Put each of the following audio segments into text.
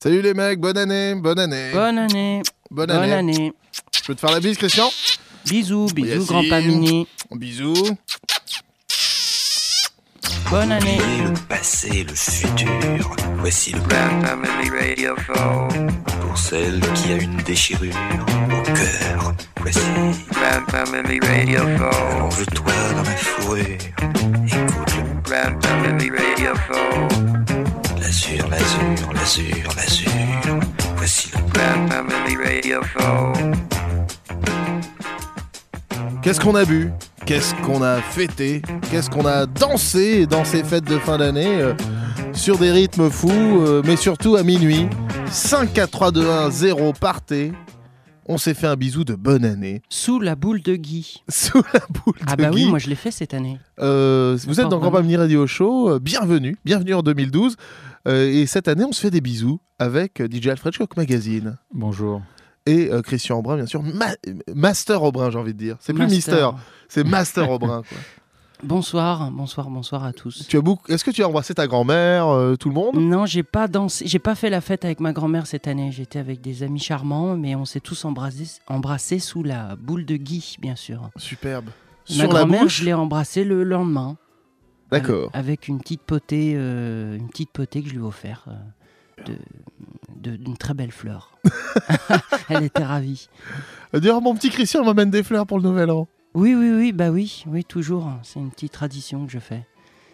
Salut les mecs, bonne année, bonne année. Bonne année. Bonne Bonne année. année. Je peux te faire la bise, Christian? Bisous, bisous, grand Mini. Bisous. Bonne année. Et le passé, le futur. Voici le plan Family Radio Show. pour celle qui a une déchirure au cœur. Voici. Grand Family Radio Show. Allonge-toi dans ma fourrure. Écoute le Grand Family Radio Show. L'azur, l'azur, l'azur, l'azur. Voici le Radio. Qu'est-ce qu'on a bu? Qu'est-ce qu'on a fêté? Qu'est-ce qu'on a dansé dans ces fêtes de fin d'année euh, Sur des rythmes fous, euh, mais surtout à minuit. 5, 4, 3, 2, 1, 0, partez. On s'est fait un bisou de bonne année. Sous la boule de Guy. Sous la boule Ah de bah oui, Guy. moi je l'ai fait cette année. Euh, vous êtes Encore dans Grand vraiment. Mini Radio Show, euh, bienvenue, bienvenue en 2012. Euh, et cette année, on se fait des bisous avec DJ Alfred Shock Magazine. Bonjour. Et euh, Christian Aubrin, bien sûr, Ma- Master Aubrin, j'ai envie de dire. C'est plus Master. Mister, c'est Master Aubrin. Quoi. Bonsoir, bonsoir, bonsoir à tous. Tu as beaucoup... Est-ce que tu as embrassé ta grand-mère, euh, tout le monde? Non, j'ai pas dansé, j'ai pas fait la fête avec ma grand-mère cette année. J'étais avec des amis charmants, mais on s'est tous embrassés, embrassés sous la boule de Guy, bien sûr. Superbe. ma Sur la grand-mère, bouche je l'ai embrassée le lendemain. D'accord. Avec, une petite potée, euh, une petite potée que je lui ai offert euh, d'une très belle fleur. Elle était ravie. D'ailleurs, mon petit Christian m'amène des fleurs pour le nouvel an. Oui, oui, oui, bah oui, oui, toujours. C'est une petite tradition que je fais.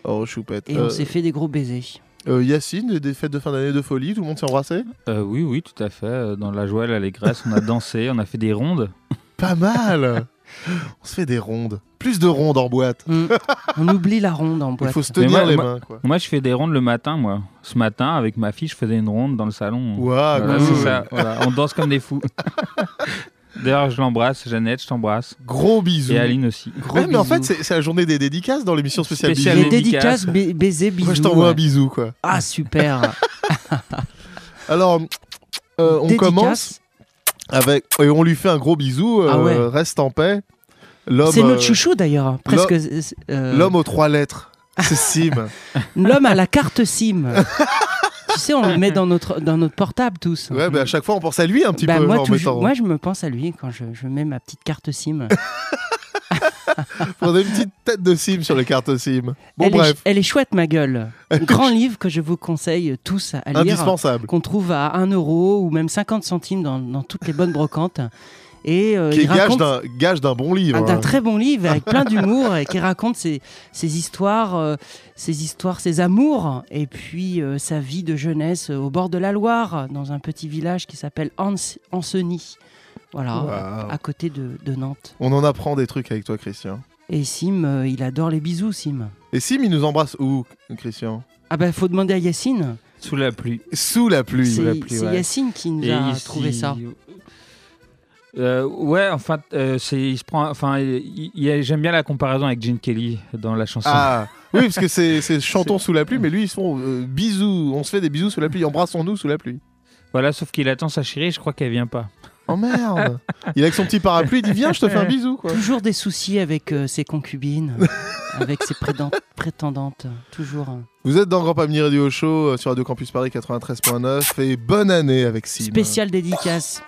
Oh, choupette. Et Euh, on s'est fait des gros baisers. euh, Yacine, des fêtes de fin d'année de folie, tout le monde s'est embrassé? Euh, oui, oui, tout à fait. Euh, Dans la joie et l'allégresse, on a dansé, on a fait des rondes. Pas mal On se fait des rondes. Plus de rondes en boîte. Mm. on oublie la ronde en Il boîte. faut se tenir moi- les moi- mains, quoi. Moi, je fais des rondes le matin, moi. Ce matin, avec ma fille, je faisais une ronde dans le salon. Ouah, Voilà, cool. ça. voilà. On danse comme des fous. D'ailleurs, je l'embrasse. Jeannette, je t'embrasse. Gros bisous. Et Aline aussi. Gros Ouais, mais en fait, c'est la journée des dédicaces dans l'émission spéciale Spéciale bisous. Les dédicace. dédicaces, ba- baisers, bisous. Moi, je t'envoie un bisou, quoi. Ah, super. Alors, euh, on Dédicace. commence avec... Et on lui fait un gros bisou. euh, Ah ouais. Reste en paix. L'homme C'est notre euh, chouchou d'ailleurs. Presque. euh, l'homme aux trois lettres. C'est Sim. L'homme à la carte SIM. tu sais, on le met dans notre, dans notre portable tous. ouais, mais à chaque fois, on pense à lui un petit Bah, peu. moi, en mettant... moi, je me pense à lui quand je, je mets ma petite carte SIM. On a une petite tête de Sim sur les cartes Sim. Bon, elle, est, bref. elle est chouette, ma gueule. Grand livre que je vous conseille tous à lire. Indispensable. Qu'on trouve à 1 euro ou même 50 centimes dans, dans toutes les bonnes brocantes. Et euh, Qui est il gage raconte d'un, gage d'un bon livre. un- d'un hein. très bon livre avec plein d'humour et qui raconte ses, ses histoires, euh, ses histoires, ses amours et puis euh, sa vie de jeunesse au bord de la Loire dans un petit village qui s'appelle Ancenis. Voilà, à côté de, de Nantes. On en apprend des trucs avec toi, Christian. Et Sim, euh, il adore les bisous, Sim. Et Sim, il nous embrasse où, Christian? Ah ben, faut demander à Yacine. Sous la pluie. Sous la pluie. C'est la pluie, c'est ouais. Yacine qui nous Et a ici- trouvé ça. Euh, ouais, enfin, euh, c'est, il se prend, enfin, il- il- j'aime bien la comparaison avec Gene Kelly dans la chanson. Ah, oui, parce que c'est, c'est chantons sous la pluie, mais lui, ils se font euh, bisous. On se fait des bisous sous la pluie. Embrassons-nous sous la pluie. Voilà, sauf qu'il attend sa chérie, je crois qu'elle vient pas. Oh merde Il est avec son petit parapluie, il dit Viens, je te fais un bisou. Quoi. Toujours des soucis avec euh, ses concubines, avec ses prétendantes. Toujours. Vous êtes dans Grand Pamini Radio Show sur Radio Campus Paris 93.9 et bonne année avec Sim. Spécial dédicace.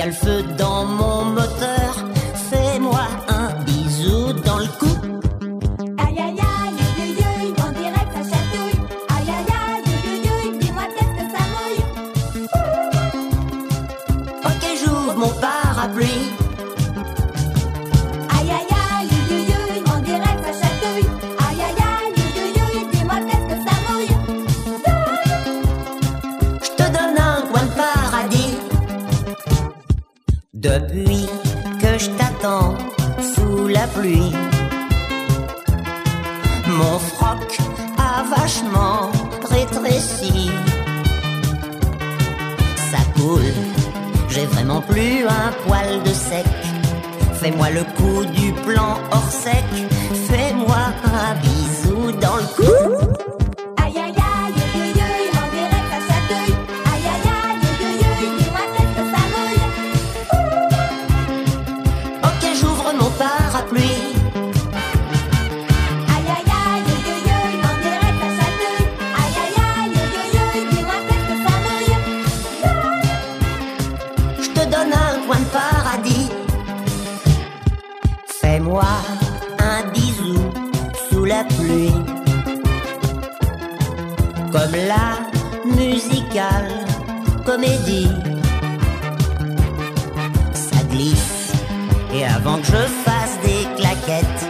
Y a le feu dans la pluie. Comme la musicale comédie. Ça glisse. Et avant que je fasse des claquettes,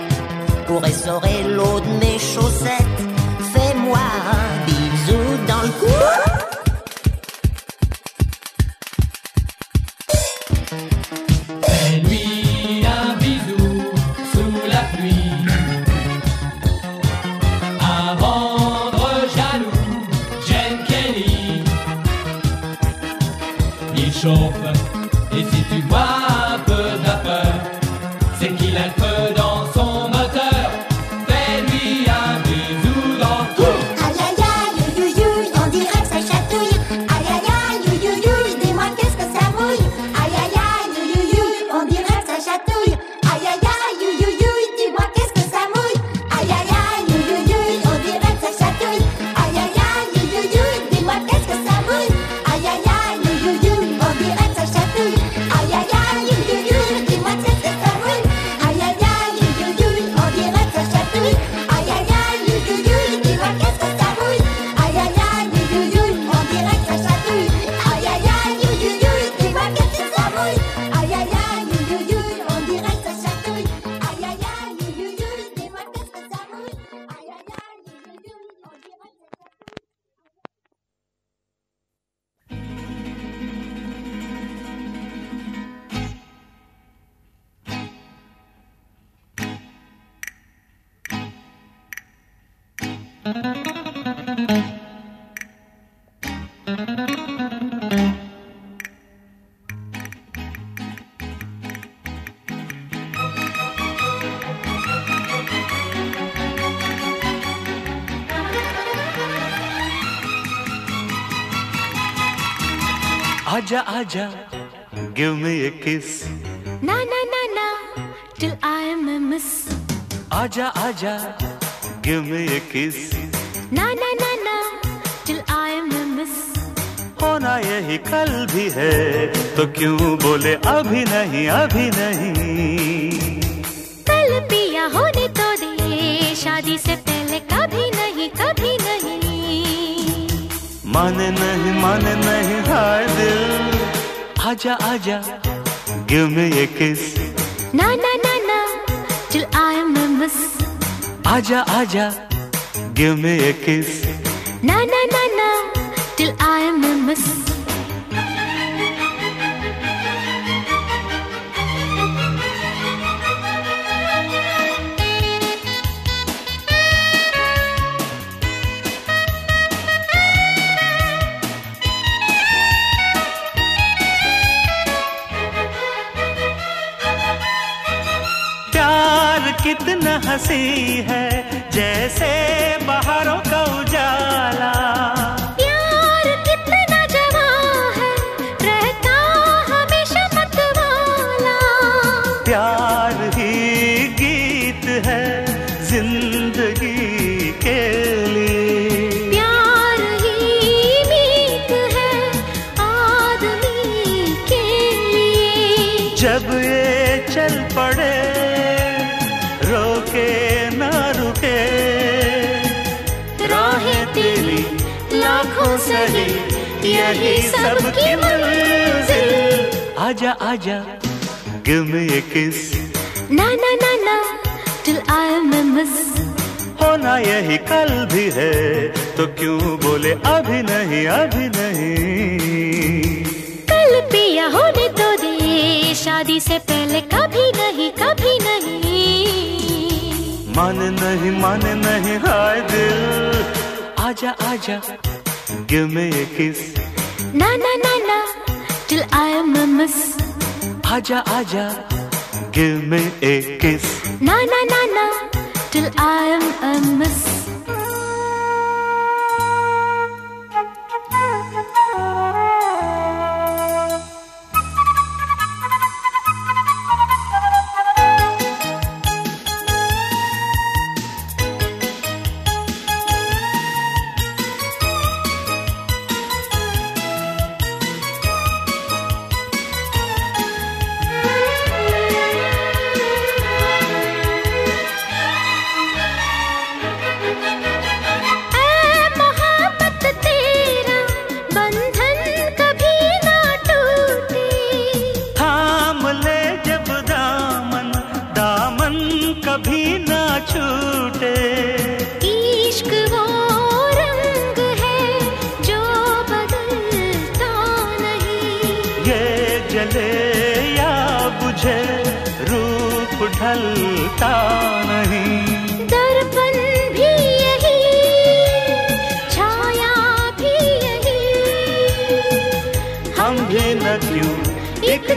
pour essorer l'eau de mes chaussettes, Aja, aja, give me a kiss. Na na na na, till I am a miss. Aja, aja, give me a kiss. Na na होना यही कल भी है। तो क्यों बोले अभी नहीं अभी नहीं? कल पिया होने तो दे शादी से पहले कभी नहीं कभी नहीं। माने नहीं माने नहीं हाय दिल। आजा आजा गिव मी a kiss ना ना ना ना, till I am a miss. आजा आजा give me a kiss Na na हँसी है जैसे बाहरों का उजाला। प्यार कितना जवां है, रहता हमेशा मतवाला। प्यार ही गीत है ज़िंदगी के लिए। प्यार ही मीत है आदमी के लिए। जब ये चल पड़े सही यही सबकी मंजिल। आजा आजा। गिव मी a kiss ना ना ना ना till I am a miss होना यही कल भी है तो क्यों बोले अभी नहीं अभी नहीं? कल पिया होने तो दे शादी से पहले कभी नहीं कभी नहीं। मन नहीं मन नहीं हाय दिल। आजा आजा। Give me a kiss Na na na na, till I am a miss आजा आजा give me a kiss. Na na na na, till I am a miss.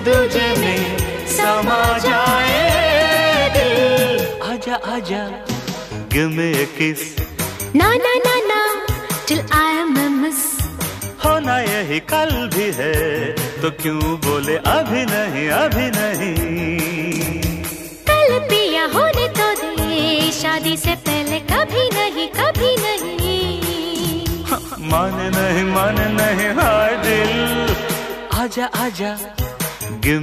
दूजे में समा जाए दिल। आजा आजा। give me a kiss ना ना ना ना till I am a miss होना यही कल भी है तो क्यों बोले अभी नहीं अभी नहीं? कल पिया होने तो दे शादी से पहले कभी नहीं कभी नहीं। माने नहीं माने नहीं हाय दिल। आजा आजा। Till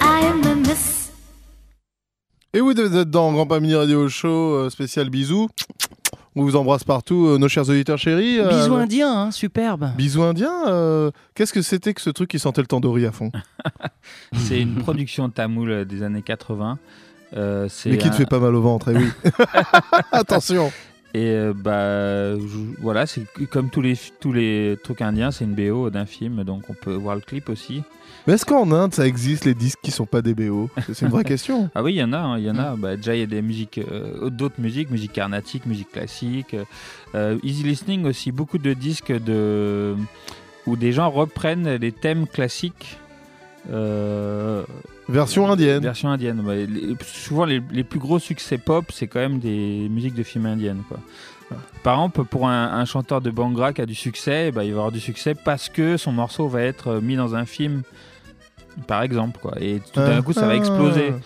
I am a Et oui, vous êtes dans Grand Pamini Radio Show, euh, spécial bisous. On vous embrasse partout, euh, nos chers auditeurs chéris. Euh, bisous indiens, hein, superbe. Bisous indiens. Euh, qu'est-ce que c'était que ce truc qui sentait le tandoori à fond? C'est une production tamoule des années 80 euh, Mais qui te fait pas mal au ventre, eh oui. Attention. Et euh, bah je- voilà, c'est comme tous les tous les trucs indiens, c'est une BO d'un film, donc on peut voir le clip aussi. Mais est-ce qu'en Inde, ça existe les disques qui sont pas des BO C'est une vraie question. Ah oui, il y en a, hein, il y en a. Bah, déjà, il y a des musiques, euh, d'autres musiques, musique carnatique, musique classique, euh, easy listening aussi, beaucoup de disques de où des gens reprennent les thèmes classiques. Version indienne. Version indienne. bah, les- souvent, les, les plus gros succès pop, c'est quand même des musiques de films indiennes. Quoi. Par exemple, pour un, un chanteur de Bangra qui a du succès, bah, il va avoir du succès parce que son morceau va être euh, mis dans un film, par exemple. Quoi. Et tout d'un Ah. coup, ça va exploser. Ah.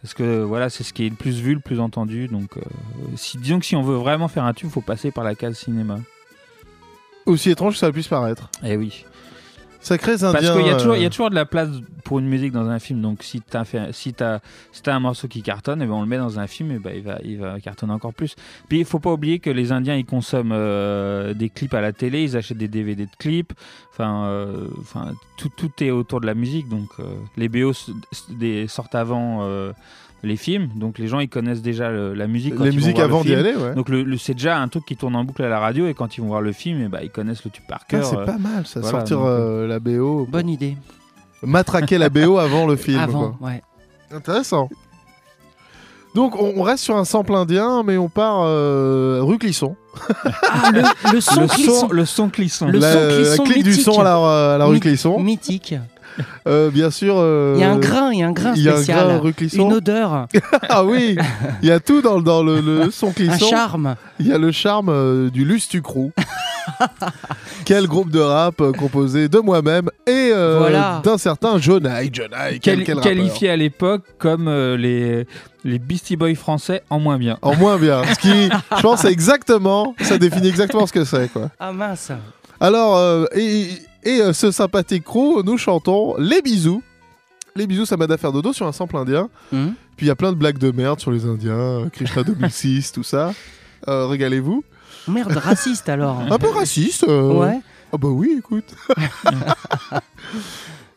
Parce que voilà, c'est ce qui est le plus vu, le plus entendu. Donc, euh, si, disons que si on veut vraiment faire un tube, il faut passer par la case cinéma. Aussi étrange que ça puisse paraître. Eh oui. Sacrés indiens. Parce qu'il y, a toujours- il y euh, a toujours de la place pour une musique dans un film. Donc, si tu as, si t'as- si t'as un morceau qui cartonne, et ben on le met dans un film, et ben il, va, il va cartonner encore plus. Puis, il faut pas oublier que les Indiens, ils consomment euh, des clips à la télé, ils achètent des DVD de clips. Enfin, euh, enfin tout, tout est autour de la musique. Donc, euh, les BO des, sortent avant. Les films, donc les gens ils connaissent déjà le- la musique. quand Les ils vont musiques avant d'y aller, ouais. Donc le, le- c'est déjà un truc qui tourne en boucle à la radio et quand ils vont voir le film, et ben ils connaissent le tube par Ah, cœur. c'est euh, pas mal ça, voilà, sortir donc, euh, la BO. Bonne idée. Matraquer la BO avant le film. Avant, quoi. ouais. Intéressant. Donc on, on reste sur un sample indien, mais on part euh, rue Clisson. Ah, le, le son le clisson. son, le son clisson. Le la, son Clisson la clique du son à la, à la rue My- Clisson. Mythique. Euh, bien sûr. euh, Il y a un grain, il y a un grain il y a un spécial. grain. Une odeur, ah oui, il y a tout dans, dans le, le son un Clisson. charme. Il y a le charme euh, du Lustucrou. Quel groupe de rap composé de moi-même et euh, Voilà. d'un certain Jonai. Jonai, quel, quel qualifié à l'époque comme euh, les, les Beastie Boys français en moins bien. En moins bien. Ce qui, je pense, c'est exactement, ça définit exactement ce que c'est, quoi. Ah mince. Alors, euh, et, et, euh, ce sympathique crew, nous chantons Les Bisous. Les Bisous, ça m'aide à faire dodo sur un sample indien. Hmm. Puis il y a plein de blagues de merde sur les Indiens, euh, Krishna 2006, tout ça. Euh, régalez-vous. Merde, raciste alors. Un peu raciste. euh. Ouais. Ah bah oui, écoute.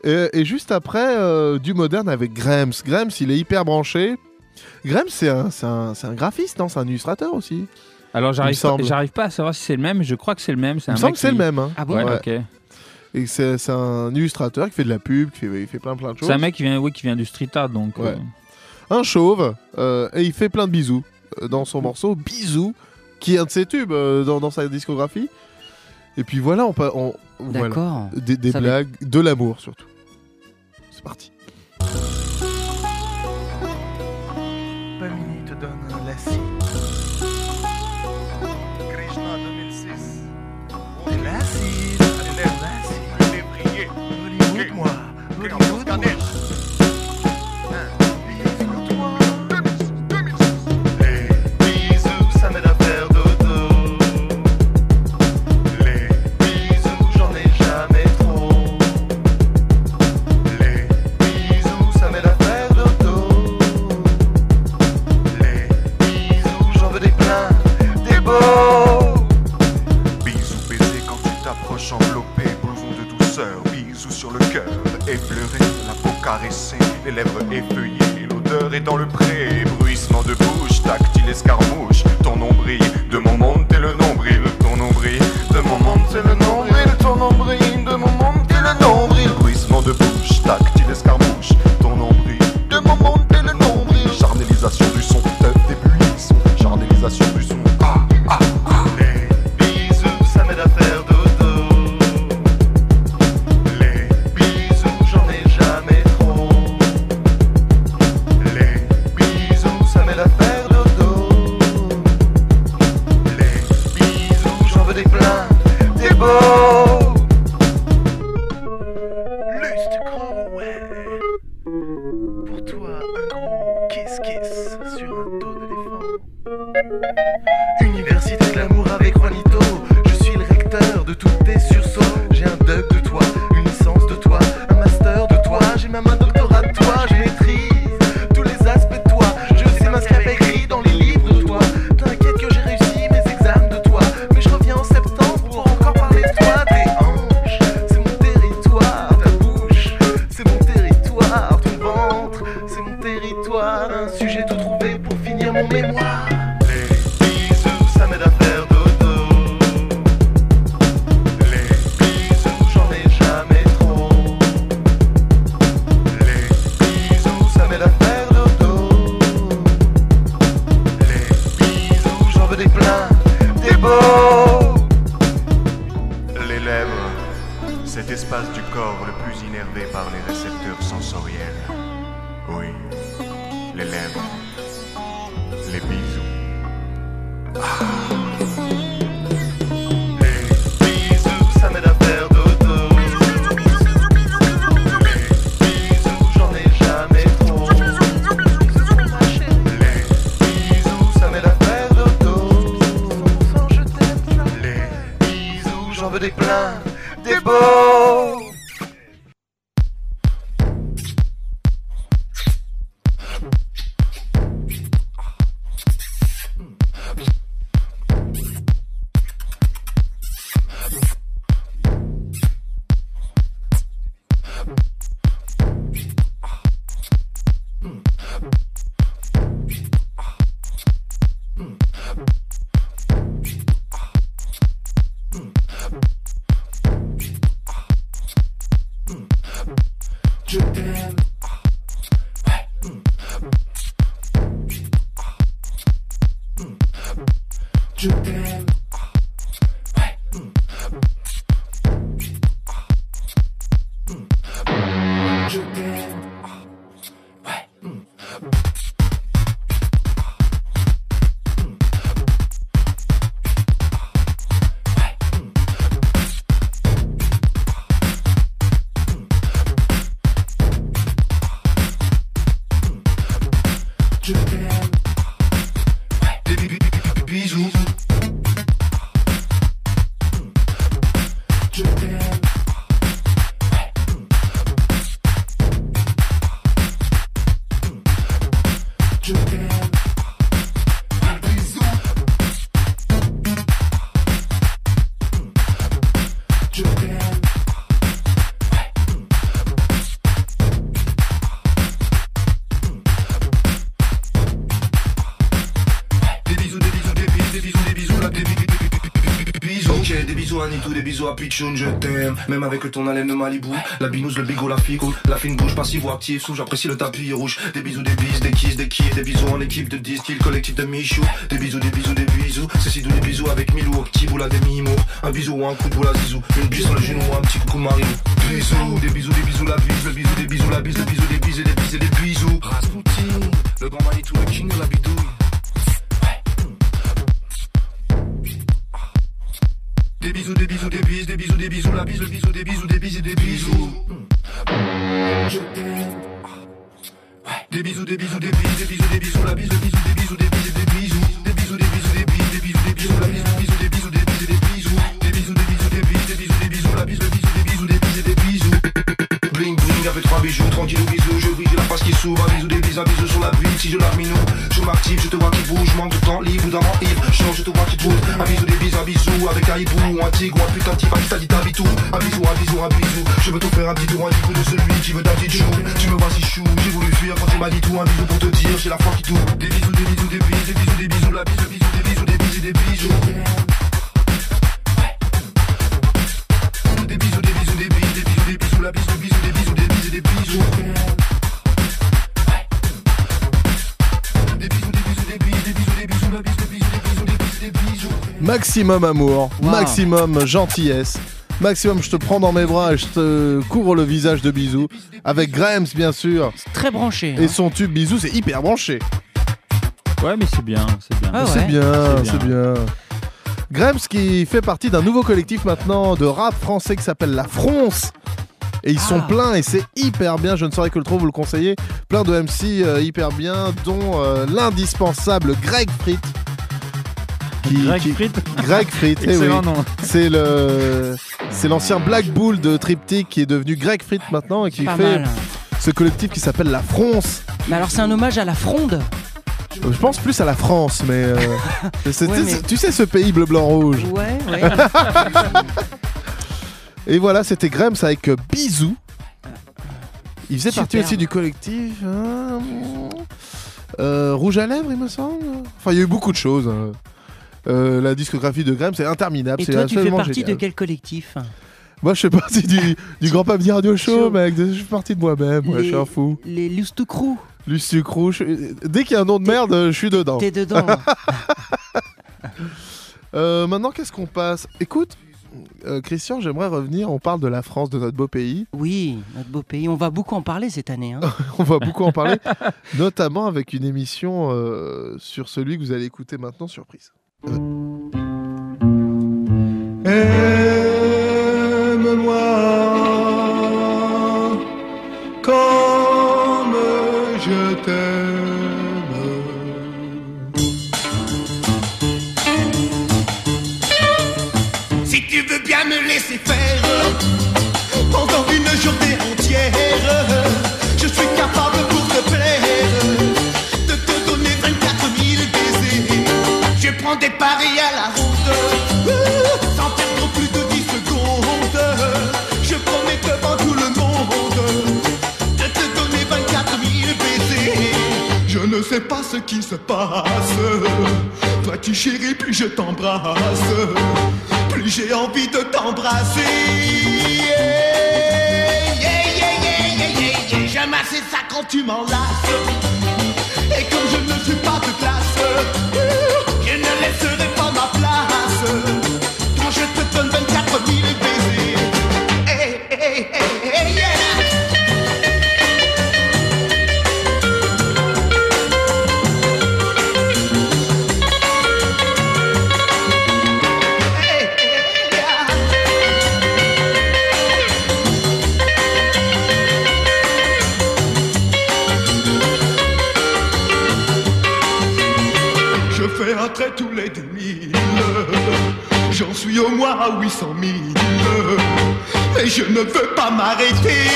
et, et juste après, euh, du moderne avec Grems. Grems, il est hyper branché. Grems, c'est un, c'est un, c'est un graphiste, non C'est un illustrateur aussi. Alors j'arrive pas, pas à savoir si c'est le même, mais je crois que c'est le même. C'est Il un me semble que c'est qui- le même. hein. Ah bon Ouais, Ouais. ok. Et c'est un illustrateur qui fait de la pub, qui fait, il fait plein plein de choses. C'est un mec qui vient, oui, qui vient du street art, donc. Ouais. euh, Un chauve, euh, et il fait plein de bisous euh, dans son morceau Bisous qui est un de ses tubes euh, dans, dans sa discographie. Et puis voilà, on, on voilà. D'accord. des, des Ça va- blagues, de l'amour surtout. C'est parti. Sur un dos d'éléphant. Université bisous à Pichoun, je t'aime. Même avec ton haleine de Malibu, la binouse, le bigot, la figo, la fine bouche, passive ou active, sous, j'apprécie le tapis rouge. Des bisous, des bises, des kisses, des kills, des bisous en équipe de 10 styles, collectif de Michou. Des bisous, des bisous, des bisous. C'est si des bisous avec Milou, Active ou la demi-mot. Un bisou ou un coup pour la zizou. Une bise sur le genou ou un petit coucou Marie. Bisous, des bisous, des bisous, la bise, le bisou, des bisous, la bise, le bisou, des bises et des bises et des bisous. Rasputin, le grand Manitou, le king la bidouille. La bise, le bisou, des bisous, des bises et des bisous. Je t'aime. Des bisous, des bisous, des bises, des bisous, des bisous, la bise, le bisou, des bisous, des et des bisous. Des bisous, des bisous, des bisous, des bisous, la bise, le bisou, des bisous, des Avec trois bijoux, tranquille au bisou, je brille, la face qui s'ouvre, un bisou, des bises, un bisou sur la bille, si je la minou, je m'active, je te vois qui bouge, manque de temps libre ou d'avant ivre, change, je te vois qui bouge, un bisou, des bises, un bisou, avec un hibou, ou un tigre, ou un putain de type, t'a dit t'habites où, un bisou, un bisou, un bisou, je veux te faire un petit tour, un petit de celui qui veut ta petite chou, tu me vois si chou, j'ai voulu fuir quand tu m'as dit tout, un bisou pour te dire, j'ai la foi qui tourne, des bisous, des bisous, des bises, des bisous, des bisous, la bise, le bisou, des bisous, des et des bisous. Des bisous. Maximum amour, Wow. maximum gentillesse, maximum je te prends dans mes bras et je te couvre le visage de bisous. Avec Grams bien sûr. Très branché. Et hein. son tube bisous c'est hyper branché. Ouais, mais c'est bien, c'est bien. Ah ouais. C'est bien, C'est c'est bien. Grams qui fait partie d'un nouveau collectif maintenant de rap français qui s'appelle La France. Et ils sont Ah. pleins et c'est hyper bien, je ne saurais que le trop vous le conseiller. Plein de MC euh, hyper bien, dont euh, l'indispensable Greg Frit. Qui- Greg qui- Fritt Greg Frit, eh oui. Excellent nom. C'est le, c'est l'ancien Black Bull de Triptych qui est devenu Greg Frit maintenant et qui Pas fait mal. ce collectif qui s'appelle La France. Mais alors, c'est un hommage à la fronde? Euh, Je pense plus à la France, mais, euh, Ouais, mais- sais- tu sais ce pays bleu blanc rouge? Ouais, ouais. Et voilà, c'était Grams avec euh, Bisous. Il faisait partie aussi du collectif. hein, euh, Rouge à lèvres, il me semble. Enfin, il y a eu beaucoup de choses. hein. Euh, la discographie de Grams, c'est interminable. Et toi, tu fais partie génial. de quel collectif? Moi, je fais partie du, du Grand Papier Radio Show, mec. Je fais partie de moi-même. Ouais, Je suis un fou. Les Lustou Crew. Lucie Crou, je- Dès qu'il y a un nom de merde, je suis dedans. T'es dedans. Euh, maintenant, qu'est-ce qu'on passe? Écoute, euh, Christian, j'aimerais revenir. On parle de la France, de notre beau pays. oui, notre beau pays. On va beaucoup en parler cette année. hein. On va beaucoup en parler, notamment avec une émission euh, sur celui que vous allez écouter maintenant, surprise. Aime-moi bien me laisser faire pendant une journée entière, je suis capable pour te plaire de te donner 24 000 baisers. Je prends des paris à la route sans perdre plus de 10 secondes. Je promets devant tout le monde de te donner 24 000 baisers. Je ne sais pas ce qui se passe. Toi tu chéris, plus je t'embrasse. Plus j'ai envie de t'embrasser. Yeah, yeah, yeah. J'aime assez ça quand tu m'enlaces. Et comme je ne suis pas de classe, je ne laisserai pas ma place. Quand je te donne 24 000 baisers. Trait tous les 10 000. J'en suis au moins à 800 000. Mais je ne veux pas m'arrêter.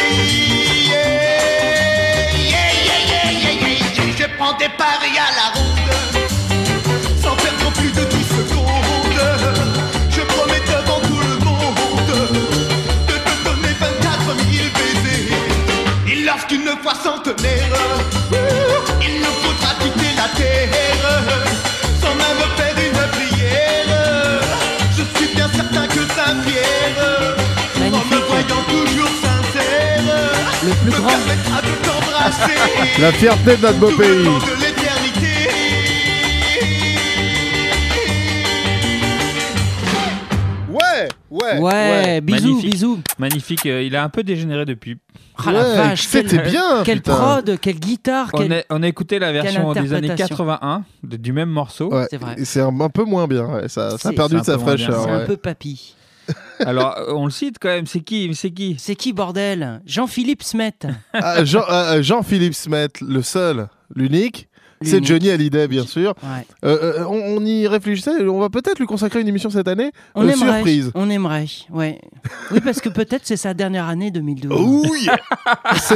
Je prends des paris à la ronde, sans perdre plus de 10 secondes. Je promets devant tout le monde de te donner 24 000 baisers. Et lorsqu'une fois centenaire, grand. La fierté de notre beau pays. Ouais, ouais, Ouais, bisous, Magnifique. bisous. Magnifique. euh, il a un peu dégénéré depuis. Ah la vache, c'était bien, Quelle putain. prod, quelle guitare, On quelle... a, on a écouté la version des années interprétation. 81 de- du même morceau. Ouais, C'est vrai. C'est un, un peu moins bien. ouais, Ça, ça a C'est- perdu de sa fraîcheur. C'est un peu papy. Alors, euh, on le cite quand même. C'est qui C'est qui? C'est qui, bordel? Jean-Philippe Smet. Ah, Jean- euh, Jean-Philippe Smet, le seul, l'unique. C'est. Johnny Hallyday, bien sûr. Ouais. Euh, euh, on, on y réfléchissait. On va peut-être lui consacrer une émission cette année. On Euh, aimerait. surprise. On aimerait, ouais. Oui, parce que peut-être c'est sa dernière année 2012. Oui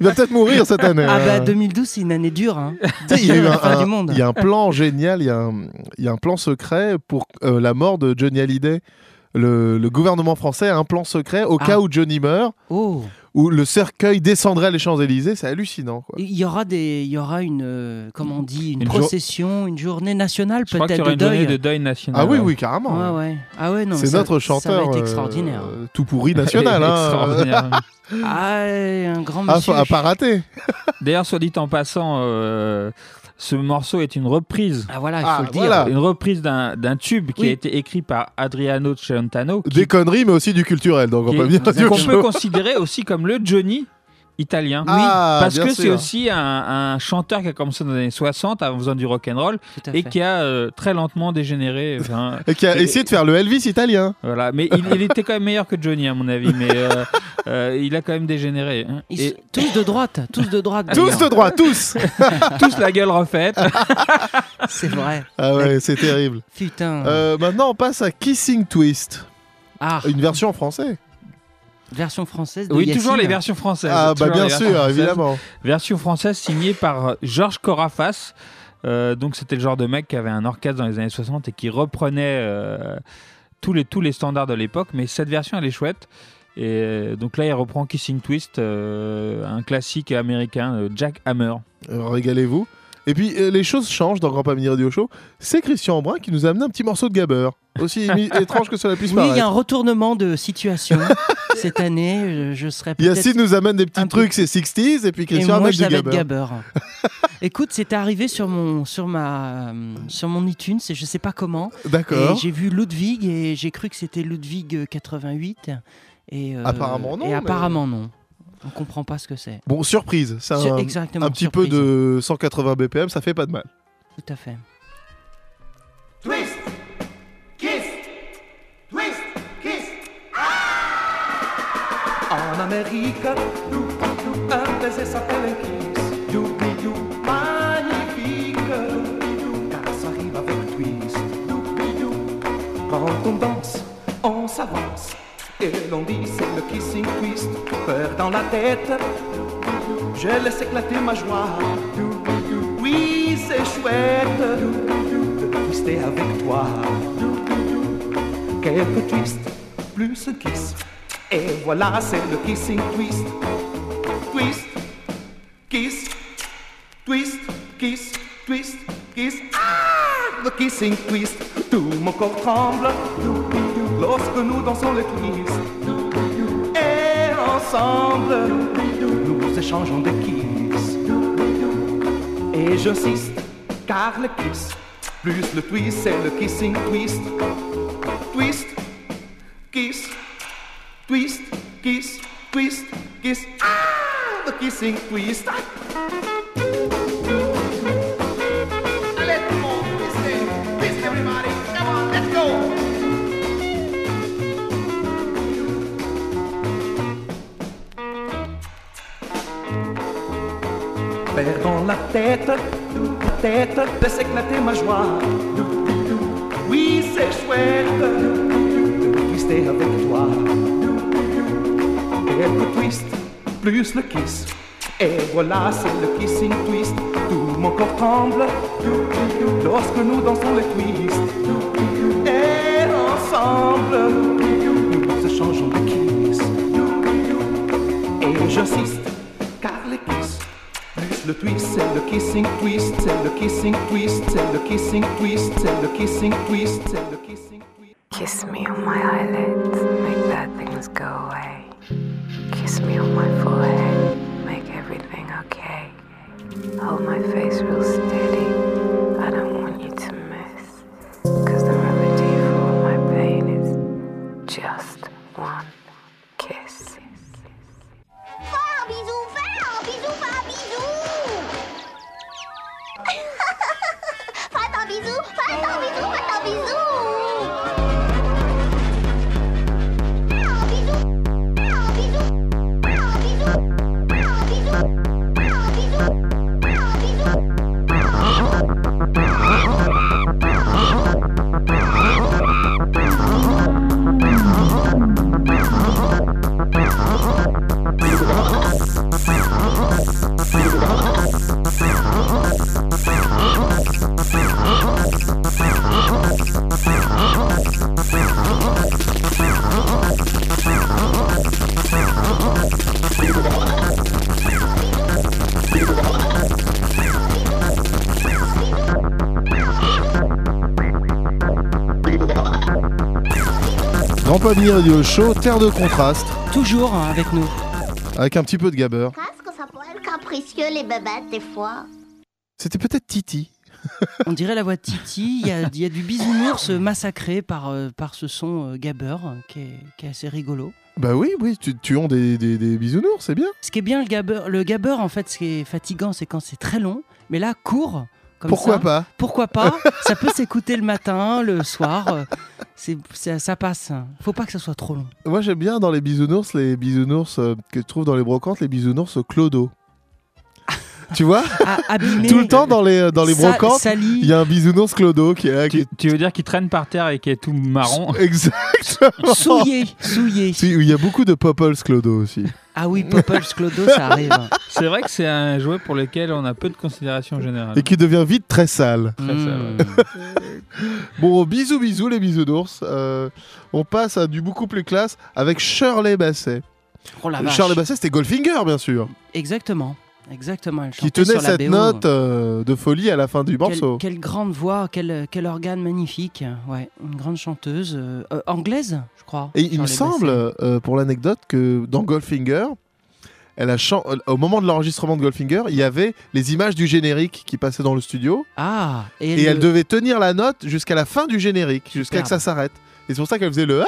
Il va peut-être mourir cette année. Ah bah 2012 c'est une année dure. Hein. Il y a eu un, fin un- du monde. il y a un plan génial, il y a un, il y a un plan secret pour euh, la mort de Johnny Hallyday. Le, le gouvernement français a un plan secret au Ah. cas où Johnny meurt, Oh, où le cercueil descendrait les Champs-Élysées. C'est hallucinant. Quoi. il y aura des, il y aura une, euh, comment on dit, une, Une jour- procession, une journée nationale Je crois qu'il y peut-être aura de une journée deuil. de deuil national. Ah oui, oui, carrément. Ouais, ouais. Ah ouais, non. C'est ça- notre Ça chanteur. va être euh, extraordinaire. tout pourri national. hein. Extraordinaire. Ah, un grand Ah, monsieur. faut- à pas rater. D'ailleurs, soit dit en passant, euh, ce morceau est une reprise. Ah voilà, il Ah, faut le dire. voilà. Une reprise d'un d'un tube qui Oui. a été écrit par Adriano Celentano. qui- Des conneries, mais aussi du culturel. Donc on peut est- dire qu'on autre peut considérer aussi comme le Johnny italien. Ah, Parce bien que c'est aussi un, un chanteur qui a commencé dans les années 60 en faisant du rock'n'roll Tout à et fait. qui a euh, très lentement dégénéré. Enfin, Et qui a Et- essayé de faire le Elvis italien. voilà. Mais il, il était quand même meilleur que Johnny à mon avis, mais euh, euh, il a quand même dégénéré. hein. Ils Et sont- Tous de droite, tous de droite. Tous de droit, tous tous la gueule refaite. C'est vrai. Ah ouais, c'est terrible. Putain. Euh, maintenant, on passe à Kissing Twist, Ah, une version en français. Version française de Oui, Yacine. toujours les versions françaises. Ah bah bien sûr, françaises. évidemment. Version française signée par euh, Georges Corafas. Euh, donc c'était le genre de mec qui avait un orchestre dans les années 60 et qui reprenait euh, tous, les, tous les standards de l'époque. Mais cette version, elle est chouette. Et donc là, il reprend Kissing Twist, euh, un classique américain, Jack Hammer. Régalez-vous. Et puis euh, les choses changent dans Grand Pas Mini Radio Show. C'est Christian Embrun qui nous a amené un petit morceau de Gabber. Aussi étrange que cela puisse Oui, il y a un paraître. retournement de situation cette année. Je, je serais peut-être. Yacine nous amène des petits trucs, c'est 60s, et puis Et Christian moi, amène je du Gabber. Gabber. Écoute, c'est arrivé sur mon sur ma euh, sur mon iTunes, et je sais pas comment. D'accord. Et j'ai vu Ludwig et j'ai cru que c'était Ludwig euh, 88. Et euh, Apparemment non, Et mais- apparemment non. On comprend pas ce que c'est. Bon, surprise. C'est un, exactement, un petit surprise. peu de 180 BPM, ça fait pas de mal. Tout à fait. Twist, kiss, twist, kiss. En Amérique, dou, dou, un baiser s'appelle un kiss. Dou, dou, magnifique. Dou, car ça arrive avec twist. Quand on danse, on s'avance. Et l'on dit c'est le kissing twist. Peur dans la tête, je laisse éclater ma joie. Oui, c'est chouette de twister avec toi. Quelques twists, plus un kiss. Et voilà, c'est le kissing twist. Twist, kiss, twist, kiss, twist, kiss. Ah, le kissing twist. Tout mon corps tremble lorsque nous dansons le twist. Et ensemble, nous échangeons des kiss. Et j'insiste, car le kiss, plus le twist, c'est le kissing twist. Twist, kiss, twist, kiss, twist, kiss. Ah, the kissing twist. La tête, laisse éclater ma joie. Oui, c'est chouette de twister avec toi. Quelques twists, plus le kiss. Et voilà, c'est le kissing twist. Tout mon corps tremble lorsque nous dansons le twist. Et ensemble, nous échangeons des kiss. Et j'insiste, twist, c'est le kissing twist, c'est le kissing twist, c'est le kissing twist, c'est le kissing twist, c'est le kissing Kiss me on my eyelids, make bad things go away. Kiss me on my forehead, make everything okay. Hold my face real steady. Show, terre de contraste, Toujours avec nous. avec un petit peu de gabber. Qu'est-ce que ça peut être capricieux les bébêtes des fois C'était peut-être Titi. On dirait la voix de Titi. Il y a, il y a du bisounours massacré par, euh, par ce son euh, gabber euh, qui est, qui est assez rigolo. Bah oui, oui, tu, tu as des, des, des bisounours, c'est bien. Ce qui est bien, le gabber, le gabber en fait, ce qui est fatigant, c'est quand c'est très long. Mais là, court. Comme Pourquoi ça. pas Pourquoi pas Ça peut s'écouter le matin, le soir. euh, C'est, ça, ça passe. Faut pas que ça soit trop long. Moi j'aime bien dans les bisounours, les bisounours euh, que tu trouves dans les brocantes, les bisounours clodo. Tu vois abîmé. Tout le temps dans les, dans les Sa- brocantes, il y a un bisounours clodo qui est là. qui Tu, tu veux dire qu'il traîne par terre et qu'il est tout marron Exactement. Souillé, souillé. Si, il y a beaucoup de Popples clodo aussi. Ah oui, Popples Clodo, ça arrive. C'est vrai que c'est un jouet pour lequel on a peu de considération générale. Et qui devient vite très sale. Très sale, Mm. Bon, bisous, bisous les bisounours. Euh, on passe à du beaucoup plus classe avec Shirley Basset. Oh la vache. Shirley Basset, c'était Goldfinger, bien sûr, Exactement. Exactement. Elle qui tenait sur cette BO. note euh, de folie à la fin du morceau. quelle grande voix, quel, quel organe magnifique. Ouais, une grande chanteuse euh, euh, anglaise, je crois. Et il me semble, euh, pour l'anecdote, que dans Goldfinger, elle a au moment de l'enregistrement de Goldfinger, il y avait les images du générique qui passaient dans le studio. Ah, et, Et elle le- devait tenir la note jusqu'à la fin du générique, jusqu'à que ça s'arrête. Et c'est pour ça qu'elle faisait le Ah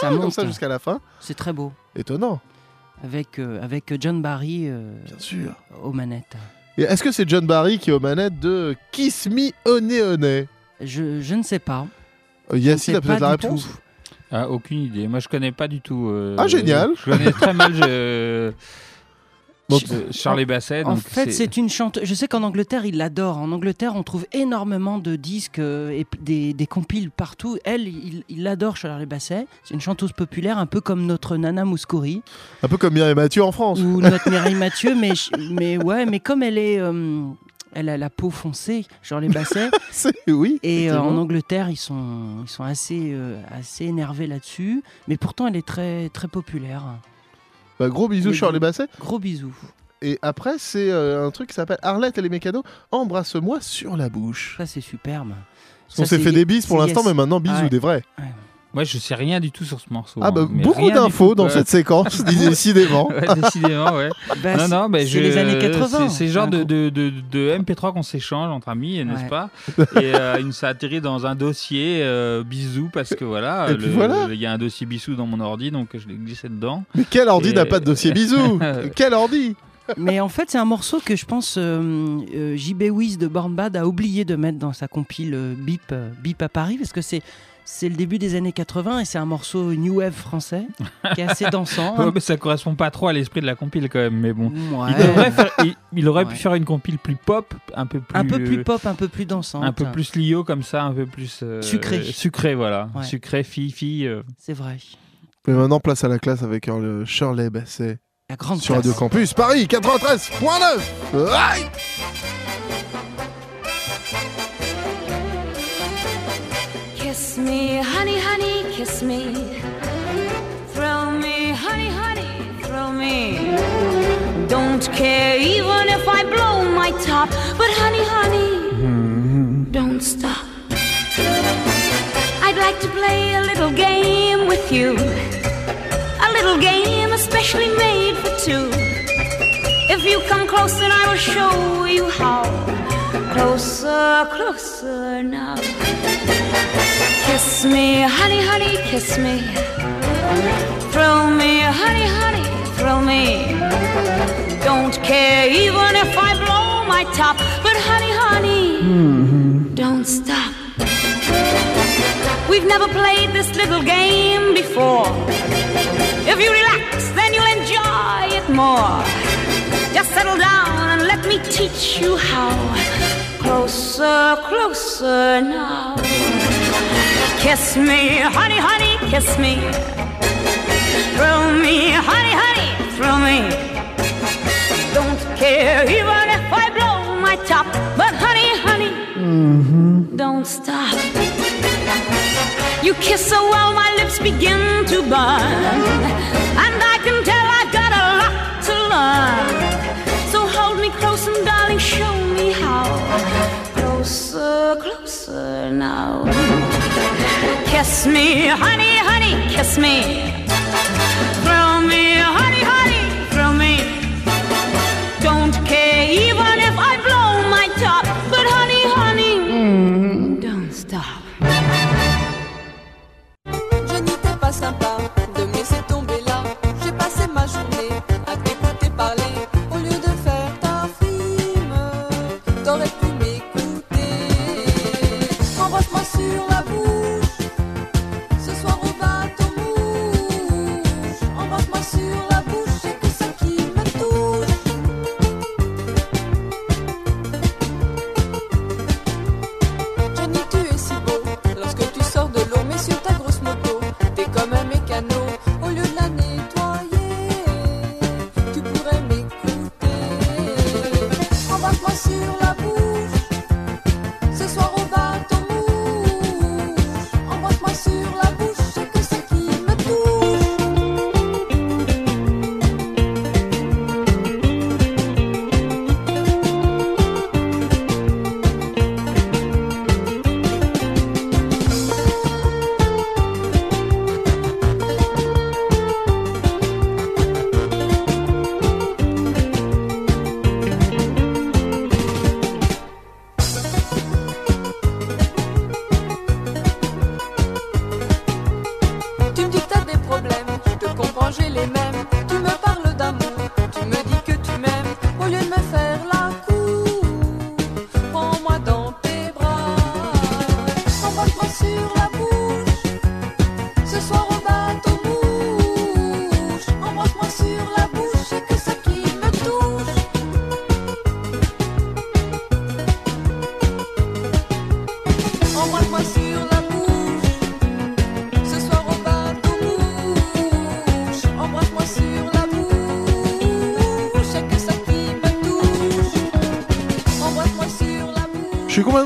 Ça comme monte. ça jusqu'à la fin. C'est très beau. Étonnant. Avec, euh, avec John Barry euh, Bien sûr. aux manettes. Et est-ce que c'est John Barry qui est aux manettes de Kiss Me Honey Honey? Je, je ne sais pas. Euh, Yacine a peut-être la réponse? tout. Ah, aucune idée. Moi, je connais pas du tout. euh, Ah, génial. Je connais très mal je... Euh, Charlie Basset. En donc fait, c'est une chanteuse. Je sais qu'en Angleterre, ils l'adorent. En Angleterre, on trouve énormément de disques euh, et des, des compiles partout. Elle, il il l'adore, Charlie Basset. C'est une chanteuse populaire, un peu comme notre Nana Mouskouri Un peu comme Mireille Mathieu en France. ou notre Mireille Mathieu. Mais, mais ouais, mais comme elle est. euh, elle a la peau foncée, Charlie Basset. C'est- oui. Et euh, en. Angleterre, ils sont, ils sont assez, euh, assez énervés là-dessus. Mais pourtant, elle est très, très populaire. Bah, gros bisous, Les Shirley gros- Basset. Gros bisous. Et après, c'est euh, un truc qui s'appelle Arlette et les mécanos. Embrasse-moi sur la bouche. Ça, c'est superbe. On s'est fait des bises pour l'instant, Yes. mais maintenant, bisous, Ouais. des vrais. Moi, je sais rien du tout sur ce morceau. Ah, bah, hein, beaucoup d'infos dans cette séquence, décidément. Ouais, décidément, ouais. Bah, non, non, mais c'est je... les années 80, C'est le genre de, de, de, de MP3 qu'on s'échange entre amis, n'est-ce Ouais. pas Et euh, ça atterrit dans un dossier euh, bisous parce que voilà, il y a un dossier bisous dans mon ordi, donc je l'ai glissé dedans. Mais quel ordi Et- n'a pas de dossier bisous Quel ordi Mais en fait, c'est un morceau que je pense euh, euh, JB Wiz de Born Bad a oublié de mettre dans sa compile euh, Bip, euh, Bip à Paris parce que c'est. C'est le début des années 80 et c'est un morceau new wave français qui est assez dansant. Ouais, mais ça correspond pas trop à l'esprit de la compile quand même, mais bon. Ouais. Il, devrait faire- il, il aurait Ouais. pu faire une compile plus pop, un peu plus, un peu plus pop, un peu plus dansant. un peu plus Lio comme ça, un peu plus euh, Sucré. euh, sucré voilà, Ouais. sucré, fille, fille. euh. C'est vrai. Mais maintenant, place à la classe avec euh, le Shirley Basset. La grande Sur classe. Radio Campus, Paris 93.9 Kiss me, honey, honey, kiss me. Throw me, honey, honey, throw me. Don't care even if I blow my top. But honey, honey, don't stop. I'd like to play a little game with you. A little game specially made for two. If you come close, then I will show you how. Closer, closer now. Kiss me, honey, honey, kiss me. Thrill me, honey, honey, thrill me. Don't care even if I blow my top. But honey, honey, mm-hmm. don't stop. We've never played this little game before. If you relax, then you'll enjoy it more. Just settle down and let me teach you how. Closer, closer now. Kiss me, honey, honey, kiss me. Thrill me, honey, honey, thrill me. Don't care even if I blow my top. But honey, honey, mm-hmm. don't stop. You kiss so well, my lips begin to burn. And I can tell I've got a lot to learn. So hold me close and darling, show me how. Closer, closer now. Kiss me, honey, honey, kiss me.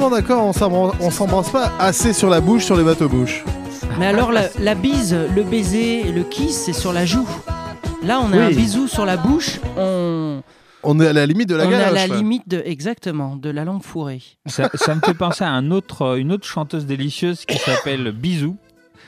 Complètement d'accord, on s'embra- on s'embrasse pas assez sur la bouche sur les bateaux bouches. Mais alors, la, la bise, le baiser, le kiss, c'est sur la joue. Là, on a Oui. un bisou sur la bouche. On, On est à la limite de la on est à la là. limite de, exactement, de la langue fourrée. Ça, ça me fait penser à un autre, une autre chanteuse délicieuse qui s'appelle Bisou.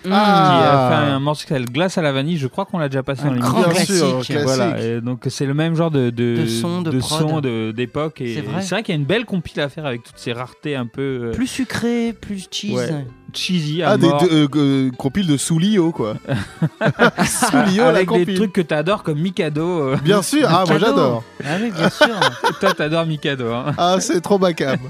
Mm. Qui a Ah. fait un morceau qui s'appelle Glace à la vanille. Je crois qu'on l'a déjà passé Un dans grand. Bien sûr, classique. classique. Voilà, et donc c'est le même genre de, de, De son, de son, de- d'époque. Et C'est vrai. vrai qu'il y a une belle compile à faire avec toutes ces raretés un peu euh, Plus sucré, plus cheese. Ouais. cheesy à Ah, des mort. de- euh, euh, compiles de Soulio, quoi. Soulio, la avec des compile. trucs que t'adores comme Mikado. Bien sûr, ah, moi j'adore. Ah oui, bien sûr. Toi, t'adores Mikado. hein. Ah, c'est trop bacam.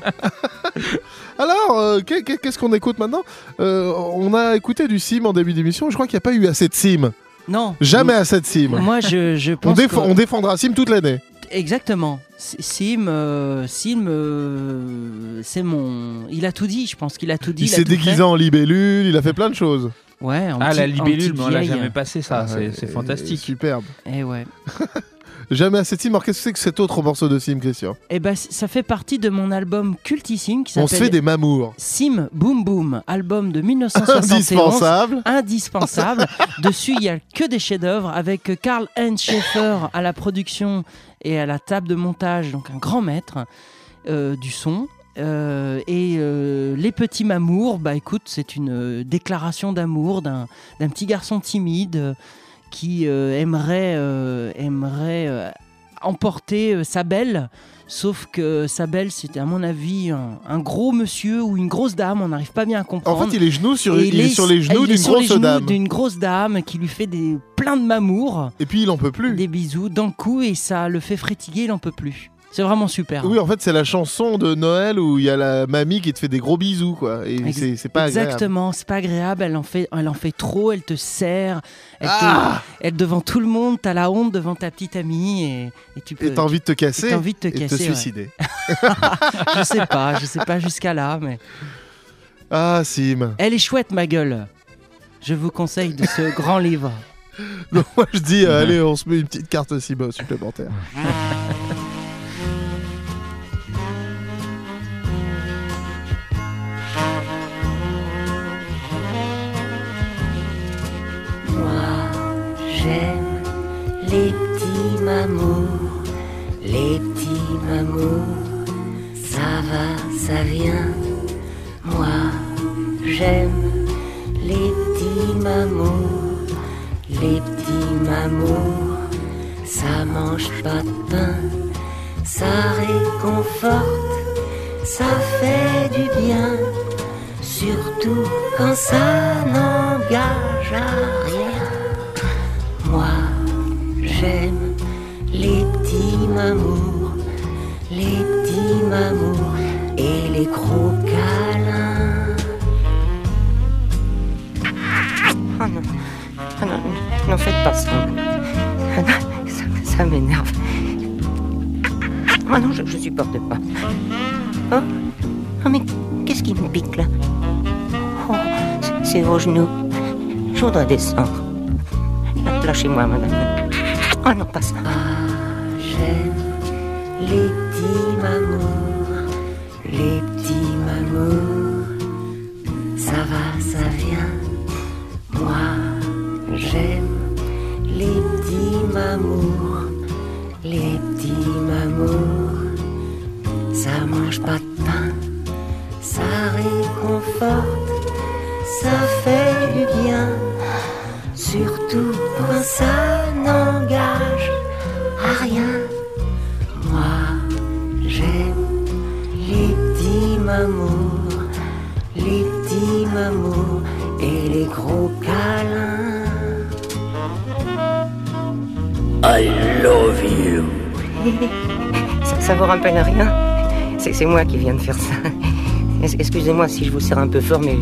Alors, euh, qu'est- qu'est- qu'est-ce qu'on écoute maintenant? Euh, On a écouté du Sim en début d'émission. Je crois qu'il n'y a pas eu assez de Sim. Non. Jamais assez de Sim. Moi, je, je On, pense que- on défendra Sim toute l'année. Exactement. Sim, euh, Sim, euh, c'est mon. Il a tout dit. Je pense qu'il a tout dit. Il s'est déguisé fait. en libellule, il a fait plein de choses. Ouais. En Ah, petit- la libellule, on l'a jamais passé ça. Ah, c'est et- fantastique. Superbe. Eh ouais. Jamais assez Sim. Alors, qu'est-ce que c'est que cet autre morceau de Sim, Christian? Eh ben, ça fait partie de mon album cultissime qui On s'appelle se fait des mamours. Sim Boom Boom, album de 1971. Indispensable. Indispensable. Dessus, il y a que des chefs-d'œuvre avec Karl Heinz Schaeffer à la production et à la table de montage, donc un grand maître euh, du son. Euh, et euh, Les Petits Mamours, bah écoute, c'est une déclaration d'amour d'un petit garçon timide qui euh, aimerait, euh, aimerait euh, emporter sa belle. Sauf que sa belle, c'était à mon avis un, un gros monsieur ou une grosse dame, on n'arrive pas bien à comprendre. En fait, il est genoux sur, il est sur les genoux d'une sur les grosse genoux dame. d'une grosse dame qui lui fait des plein de mamours. Et puis il en peut plus. Des bisous dans le cou et ça le fait frétiller, il en peut plus. C'est vraiment super. Oui, en fait, c'est la chanson de Noël où il y a la mamie qui te fait des gros bisous, quoi. Et Ex- c'est c'est pas agréable. Exactement, c'est pas agréable. Elle en fait, elle en fait trop. Elle te serre. Elle, te- Ah elle devant tout le monde, t'as la honte devant ta petite amie et, et tu peux. Et t'as envie de te casser T'as envie de te et te casser, ouais. suicider. je sais pas, je sais pas jusqu'à là, mais Ah, Sim. elle est chouette, ma gueule. Je vous conseille de ce grand livre. Donc, moi, je dis, euh, allez, on se met une petite carte Sim supplémentaire. J'aime les petits mamours, les petits mamours, ça va, ça vient. Moi, j'aime les petits mamours, les petits mamours, ça mange pas de pain, ça réconforte, ça fait du bien, surtout quand ça n'engage à rien. J'aime les petits mamours, les petits mamours et les gros câlins. Oh non, oh non, n'en faites pas ça. Ça, ça m'énerve. Oh non, je, je supporte pas. Oh, oh mais qu'est-ce qui me pique là? Oh, c'est- c'est vos genoux. Je voudrais descendre. Lâchez-moi, madame. Oh non, pas ça. Ah, j'aime rien C'est moi qui viens de faire ça. Excusez-moi si je vous serre un peu fort, mais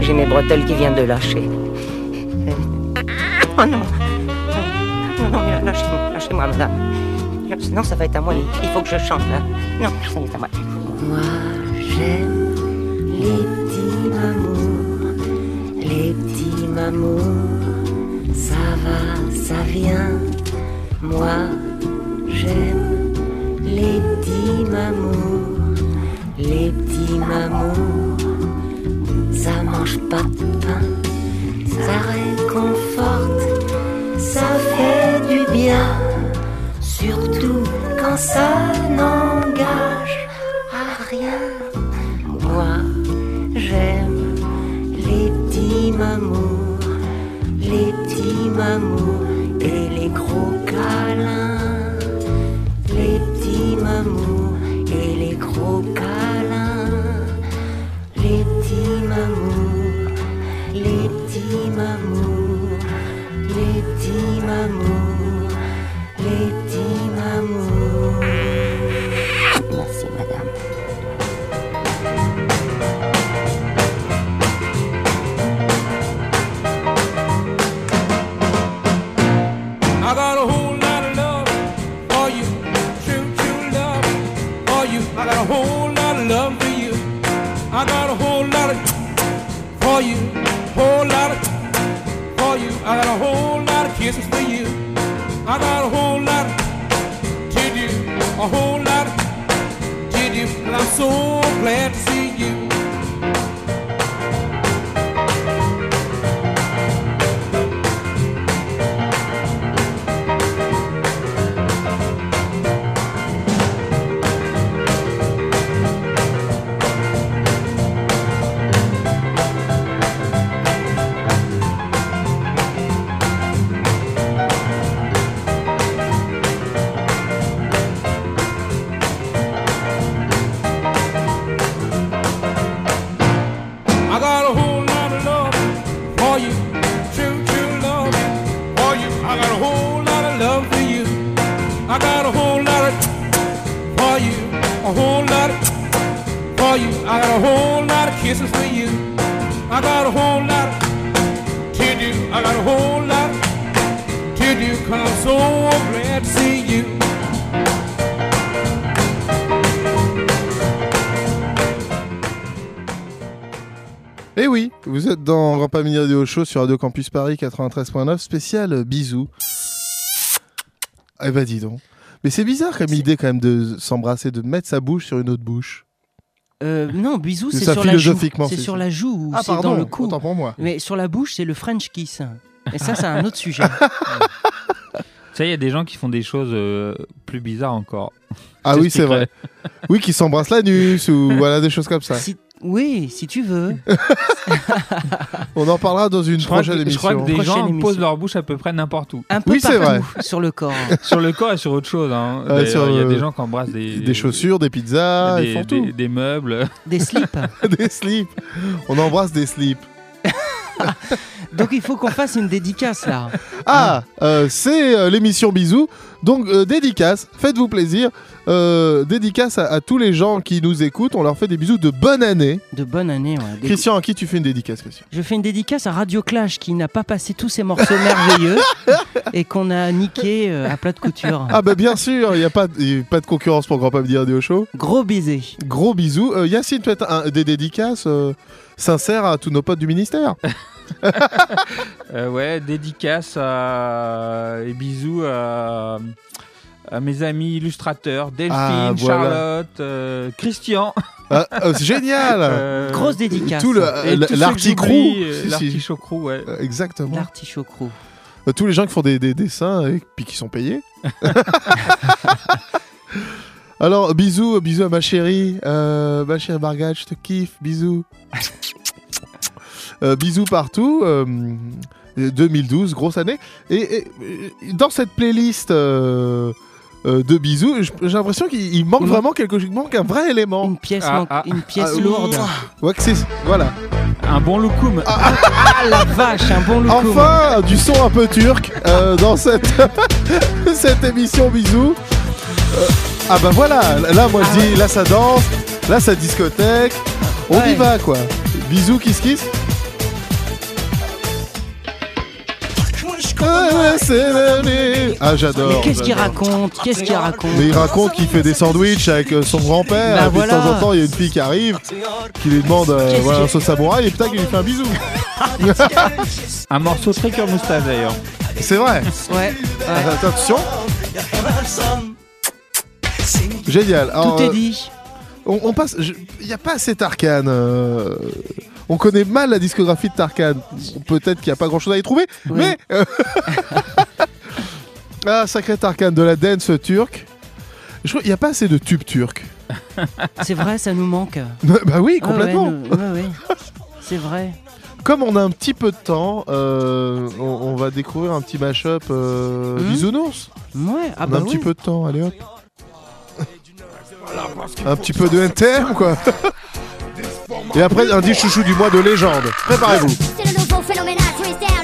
j'ai mes bretelles qui viennent de lâcher. Oh non Non, non, lâchez-moi, lâchez-moi, madame. Sinon, ça va être à moi. Il faut que je chante, là. Non, ça va être à moi. Moi, j'aime les petits mamours, les petits mamours. Ça va, ça vient. Moi, j'aime les petits mamours, les petits mamours. Ça mange pas de pain, ça réconforte, ça fait du bien. Surtout quand ça n'engage à rien. Moi, j'aime les petits mamours, les petits mamours et les gros Mini Radio Show sur Radio Campus Paris 93.9, spécial euh, bisous. Eh bah dis donc. Mais c'est bizarre comme idée quand même de s'embrasser, de mettre sa bouche sur une autre bouche. Euh, non, bisous, C'est sur la joue. C'est c'est sur la joue ou Ah, c'est dans pardon, le cou. pour moi. Mais sur la bouche, c'est le French kiss. Et ça, c'est un autre sujet. Ça, il y a des gens qui font des choses euh, plus bizarres encore. Ah oui, c'est vrai. Oui, qui s'embrassent l'anus ou voilà des choses comme ça. Si- Oui, si tu veux. On en parlera dans une Je prochaine que, je émission. crois que des Prochaine gens émission. posent leur bouche à peu près n'importe où. Un peu Oui, c'est partout vrai. sur le corps. sur le corps et sur autre chose. hein. Sur, il y a des gens qui embrassent des, Des chaussures, des pizzas, des, ils font des- tout. des meubles. Des slips. des slips. On embrasse des slips. Donc il faut qu'on fasse une dédicace là. Ah, euh, c'est euh, l'émission Bisous. Donc, euh, dédicace, faites-vous plaisir. Euh, dédicace à, à tous les gens qui nous écoutent. On leur fait des bisous de bonne année. De bonne année, ouais. Christian, à qui tu fais une dédicace, Christian? Je fais une dédicace à Radio Clash qui n'a pas passé tous ces morceaux merveilleux et qu'on a niqué euh, à plat de couture. Ah, bah bien sûr, il n'y a, pas de- y a pas de concurrence pour Grand Pam Radio Show. Gros baiser. Gros bisous. Yacine, tu as des dédicaces sincères à tous nos potes du ministère. Euh, ouais, dédicace à... et bisous à... à mes amis illustrateurs, Delphine, Ah, voilà. Charlotte, euh, Christian. Ah, euh, c'est génial Euh, Grosse dédicace. Tout l'articrou. euh. L'artichaucrou, ouais. Exactement. Euh, tous les gens qui font des, des dessins et puis qui sont payés. Alors, bisous, bisous à ma chérie. Euh, ma chérie Margaret, je te kiffe. Bisous. Euh, bisous partout. euh, 2012, grosse année. Et, et, euh, dans cette playlist euh, euh, de bisous, j'ai l'impression qu'il il manque vraiment quelque chose. Il manque un vrai élément. Une pièce, Ah, manque- ah. une pièce Ah, lourde. Ouais, que c'est. Voilà. Un bon loukoum. Ah la vache, un bon look. Enfin, du son un peu turc euh, dans cette, cette émission bisous. Euh, ah bah voilà, là moi je dis, là ça danse, là ça discothèque, on y va quoi. Bisous kiss kiss. Ah. Ah j'adore. Mais qu'est-ce qu'il raconte? Qu'est-ce qu'il raconte? Mais il raconte qu'il fait des sandwichs avec euh, son grand-père, Bah et puis de temps en temps il y a une fille qui arrive, qui lui demande euh, voilà, sauce samouraï, et putain qu'il lui fait un bisou. Un morceau très cœur moustache d'ailleurs. C'est vrai. Ouais. ouais. Attention. Génial. Alors, Tout est euh, dit. On, on passe. Il n'y a pas assez Tarkan. euh, on connaît mal la discographie de Tarkan. Peut-être qu'il n'y a pas grand-chose à y trouver, Oui. mais. euh, ah, sacré Tarkan, de la dance turque. Je crois qu'il n'y a pas assez de tubes turcs. C'est vrai, ça nous manque. bah oui, ouais, complètement. nous- ouais, ouais. C'est vrai. Comme on a un petit peu de temps, euh, on, on va découvrir un petit mashup euh, Hmm. bisounours. Ouais, ah on bah a un petit peu de temps, allez hop. Un petit peu de NTM quoi. Et après un dit chouchou du mois de légende. Préparez-vous. C'est le nouveau phénoménal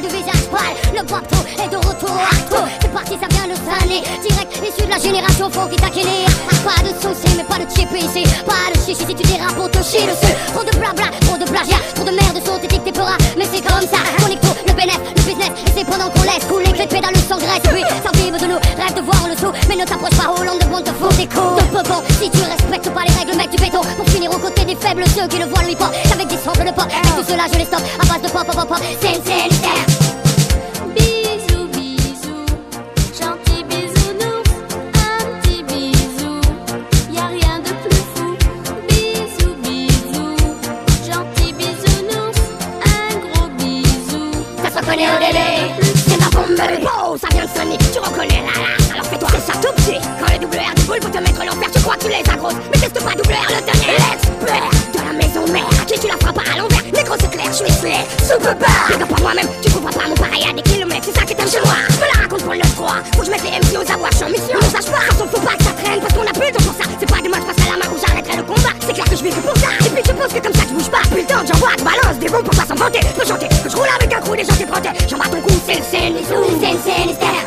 du visage pâle Le bateau est de retour au C'est parti, ça de salé Direct issu de la génération faux qui taquiner Pas de soucis, mais pas de chip ici. Pas de chichi si tu dérapes pour te chier dessus. Trop de blabla, trop de plagiat Trop de merde sur tes peuras Mais c'est comme ça, tout, le bénéf, le business. Et c'est pendant qu'on laisse couler que les pédales s'engraissent puis ça vive de nous, rêve de voir le saut Mais ne t'approche pas Hollande de bon te faut des coups De peu bon, si tu respectes pas les règles mec du béton. Pour finir aux côtés des faibles, ceux qui le voient le hip-hop Avec des samples de pop, et tout cela je les stoppe À base de pop, pop, pop, pop, c'est c'est C'est ma bombe Oh ça vient de sonner Tu reconnais la la Alors fais-toi ça tout petit Quand le double R déboule pour te mettre l'enfer Tu crois que tu les as grosses Mais teste pas double R le dernier L'expert de la maison mère À qui tu la feras pas à l'envers. Micro c'est clair Je suis fait Super Regarde pas moi-même Tu trouveras pas mon pareil à des kilomètres. C'est ça que t'aimes chez moi Je me la raconte pour le 9-3 Faut que je mette les MC aux Je en mission. On sache pas S'en faut pas que ça traîne Parce qu'on a plus de temps pour ça C'est pas demain je passerai la main Ou j'arrêterai le combat. C'est clair que je vis que pour ça. Et puis tu penses que comme ça tu bouges pas. Plus le temps j'envoie balance Des bons pour pas s'en vanter. Peux chanter Que je roule avec un crew Des gens qui J'en bats ton cou C'est le Sinistère C'est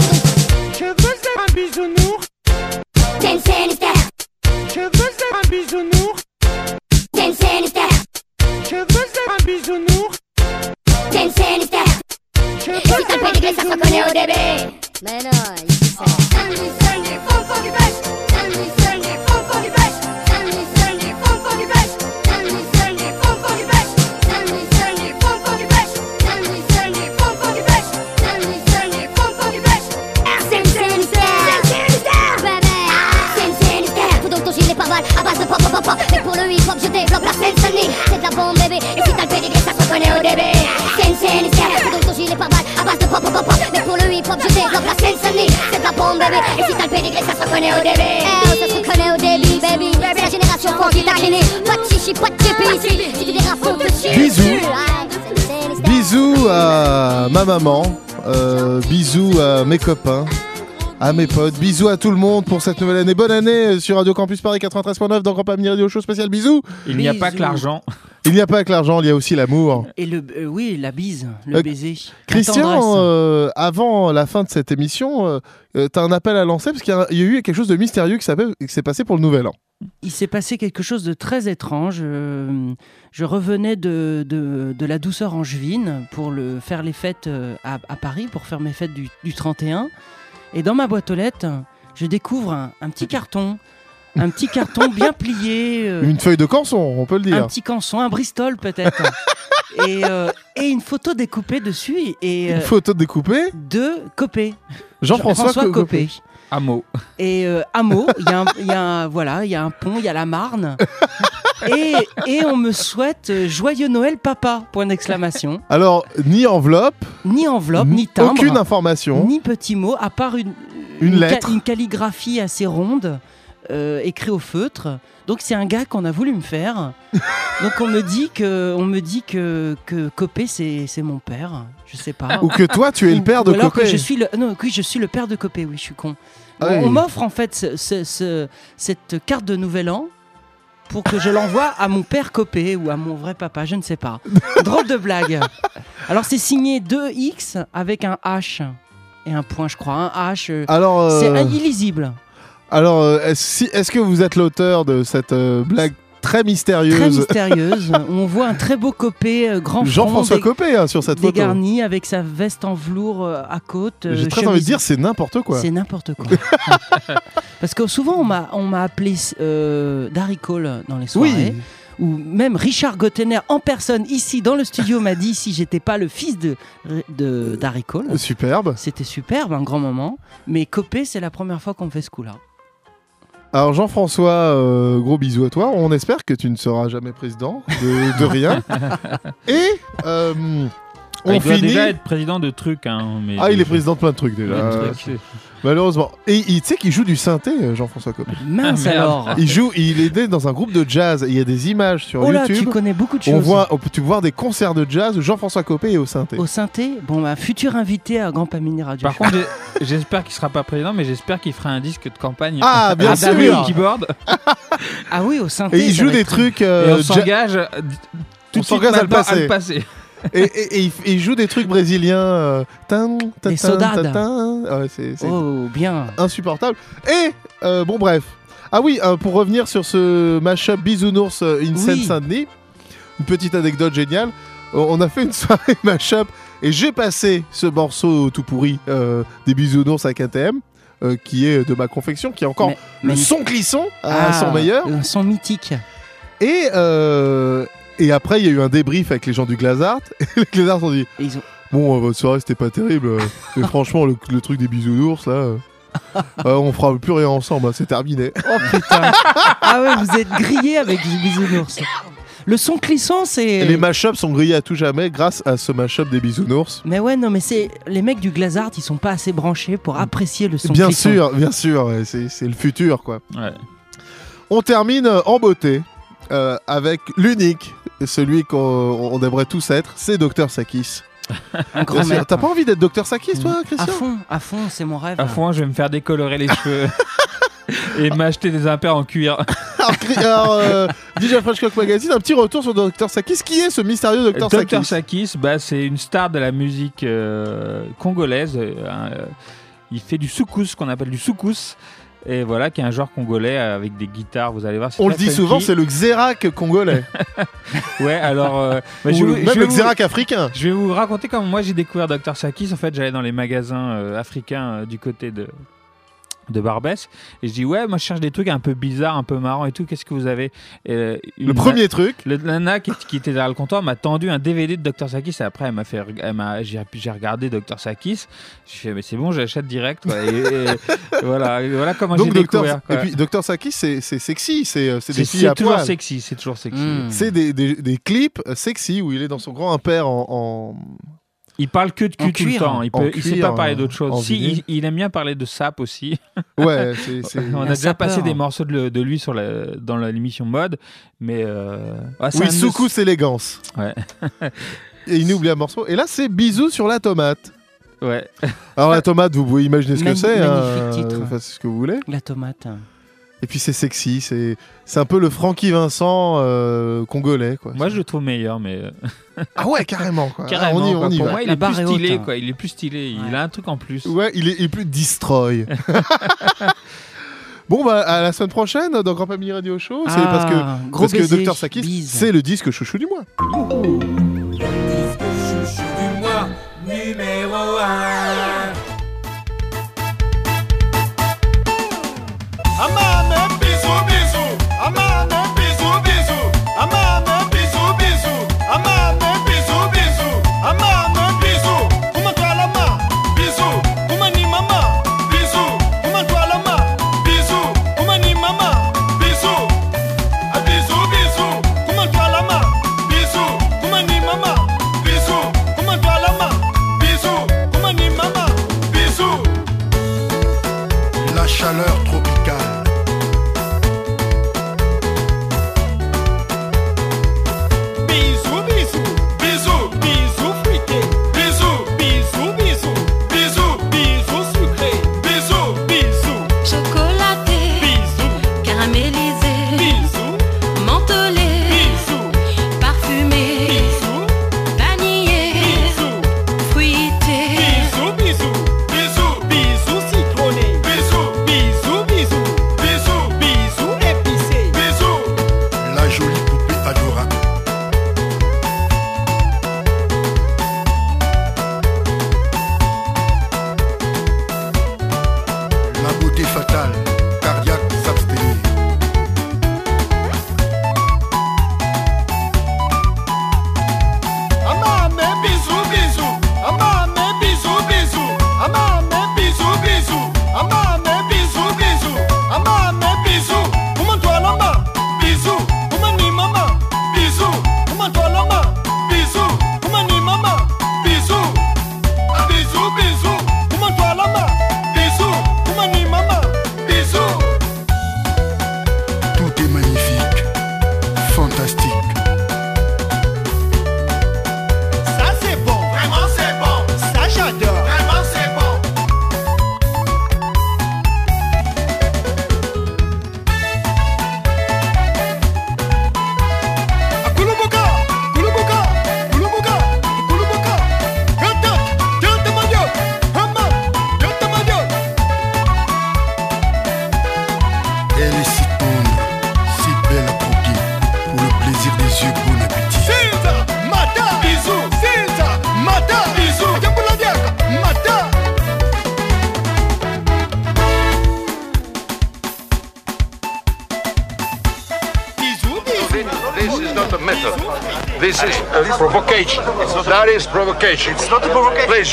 mes potes, bisous à tout le monde pour cette nouvelle année. Bonne année sur Radio Campus Paris 93.9 dans Grand Pamini Radio Show spécial. Bisous. Il n'y a pas que l'argent. Il n'y a pas que l'argent, il y a aussi l'amour. Et le, euh, oui, la bise, le Euh, baiser. Christian, euh, avant la fin de cette émission, euh, euh, t'as un appel à lancer parce qu'il y, a- il y a eu quelque chose de mystérieux qui s'est passé pour le Nouvel An. Il s'est passé quelque chose de très étrange. Euh, je revenais de, de, de la douceur angevine pour le, faire les fêtes euh, à, à Paris, pour faire mes fêtes du, du 31. Et dans ma boîte aux lettres, je découvre un, un petit carton. Un petit carton bien plié. euh, Une feuille de canson, on peut le un dire. petit canson, un Bristol peut-être. et, euh, et une photo découpée dessus. Et, euh, Une photo découpée. de Copé. Jean-François Co- Copé. Hameau. Et euh, hameau, il y, a un- il y a un- voilà, il y a un pont, il y a la Marne. Et, et on me souhaite euh, joyeux Noël papa point d'exclamation. Alors, ni enveloppe, Ni enveloppe, ni timbre, aucune information. ni petit mot, à part une, Une ca- lettre. une calligraphie assez ronde, euh, écrit au feutre. Donc c'est un gars qu'on a voulu me faire. Donc on me dit que, on me dit que, que Copé c'est mon père. Je sais pas. Ou que toi, tu es le père de alors Copé. que je suis le non, oui, je suis le père de Copé. Oui, je suis con. Ah On- oui. On m'offre en fait ce- ce- ce- cette carte de Nouvel An pour que je l'envoie à mon père Copé ou à mon vrai papa, je ne sais pas. Drôle de blague. Alors c'est signé 2X avec un H et un point, je crois. Un H. euh, Alors, euh, C'est illisible. Alors, euh, est-ce si- est-ce que vous êtes l'auteur de cette euh, blague très mystérieuse Très mystérieuse. on voit un très beau Copé, euh, grand Jean-François Copé hein, sur cette photo. dégarni avec sa veste en velours euh, à côte. euh, J'ai très envie de dire, c'est n'importe quoi. C'est n'importe quoi. Parce que souvent, on m'a, appelé euh, Darry Cole dans les soirées. Ou même Richard Gottener en personne ici dans le studio m'a dit si j'étais pas le fils de, Cole. Superbe. C'était superbe, un grand moment. Mais Copé, c'est la première fois qu'on fait ce coup-là. Alors Jean-François, euh, gros bisous à toi. On espère que tu ne seras jamais président de, de rien. Et euh, on Ah, il doit finit. déjà être président de trucs. Hein, mais Ah, il est président de plein de trucs déjà. Plein de trucs. Malheureusement. Et il- tu sais qu'il joue du synthé, euh, Jean-François Copé. Mince Ah, merde. alors. Il joue, il est né dans un groupe de jazz. Il y a des images sur Oh là, YouTube. tu connais beaucoup de On choses. voit, on peut, tu peux voir des concerts de jazz où Jean-François Copé est au synthé. Au synthé, bon, bah, futur invité à Grand Pamini Radio. Par contre, j'ai- j'espère qu'il sera pas président, mais j'espère qu'il fera un disque de campagne. Ah, bien Un sûr. double keyboard. ah oui, au synthé. Et il ça joue va des être- trucs. Et euh, on ja- s'engage euh, tout On de suite s'engage à le maintenant passer. passer. Et, et- et il, joue des trucs brésiliens. euh, tin. Ouais, c'est c'est Oh, bien. insupportable. Et euh, bon, bref. Ah oui, euh, pour revenir sur ce mashup Bisounours euh, in Oui. Seine-Saint-Denis, une petite anecdote géniale. On a fait une soirée mashup et j'ai passé ce morceau tout pourri des Bisounours à KTM. qui est de ma confection, qui est encore Mais- le mais- son clisson à Ah, son meilleur. Un son mythique. Et, euh, et après, il y a eu un débrief avec les gens du Glazart. Et les Glazart ont dit Et ils ont... Bon, euh, votre soirée, c'était pas terrible. euh, mais franchement, le, le truc des bisounours, là, euh, on fera plus rien ensemble, hein, c'est terminé. Oh putain. ah ouais, vous êtes grillé avec du bisounours. Le son clissant, c'est. Les mashups sont grillés à tout jamais grâce à ce mashup des bisounours. Mais ouais, non, mais c'est les mecs du Glazart, ils sont pas assez branchés pour apprécier le son Bien clissant. sûr, bien sûr, ouais, c'est le futur, quoi. Ouais. On termine en beauté euh, avec l'unique, celui qu'on on aimerait tous être, c'est Dr Sakis. Un grand. T'as pas envie d'être Dr Sakis, toi, À Christian? fond, à fond, c'est mon rêve. À fond, je vais me faire décolorer les cheveux. Et m'acheter des impairs en cuir. Alors, alors, euh, DJ French Cock Magazine, un petit retour sur Dr Sakis. Qui est ce mystérieux Dr Sakis? Dr Sakis, bah, c'est une star de la musique euh, congolaise. Euh, euh, il fait du soukous, qu'on appelle du soukous. Et voilà, qui est un genre congolais avec des guitares, vous allez voir. On le dit souvent, c'est le Xerac congolais. Ouais, alors. euh, bah, je même je le vous- Xerac africain. Je vais vous raconter comment moi j'ai découvert Dr Sakis. En fait, j'allais dans les magasins euh, africains euh, du côté de de Barbès et je dis ouais moi je cherche des trucs un peu bizarres un peu marrants et tout qu'est-ce que vous avez? Euh, Le premier truc. le nana qui, qui était derrière le comptoir m'a tendu un DVD de Dr Sakis et après elle m'a fait j'ai regardé Dr Sakis j'ai fait mais c'est bon j'achète direct quoi. et, et voilà voilà comment j'ai découvert quoi. et puis Dr Saki, c'est c'est sexy, c'est euh, c'est des filles à toujours poil. sexy c'est toujours sexy. C'est des, des, des clips sexy où il est dans son grand impère en, en- il parle que de En cul tout le temps il, il sait pas parler euh, d'autre chose si il, il aime bien parler de sap aussi Ouais, c'est- c'est- on a Un déjà sapeur. passé des morceaux de, lui sur la, dans la- l'émission mode mais euh, ah, c'est Oui, un de- Soukous élégance. ouais Et inoubliable morceau. Et là, c'est Bisous sur la tomate. ouais Alors, la tomate, vous pouvez imaginer ce que c'est. magnifique hein, titre. enfin, c'est ce que vous voulez. La tomate. Et puis, c'est sexy. C'est c'est un peu le Francky Vincent euh, congolais. Quoi. moi je le trouve meilleur mais euh, Ah ouais, carrément. Quoi. carrément Ah, on y, quoi. on y pour va. moi il est plus stylé haute, hein. quoi il est plus stylé il a un truc en plus Ouais, il est, il est plus destroy. bon, bah, à la semaine prochaine dans Grand Family Radio Show. c'est Ah, parce que, gros parce que Dr. Sakis, c'est le disque chouchou du mois. Chouchou du mois numéro 1.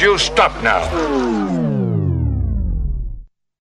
You stop now.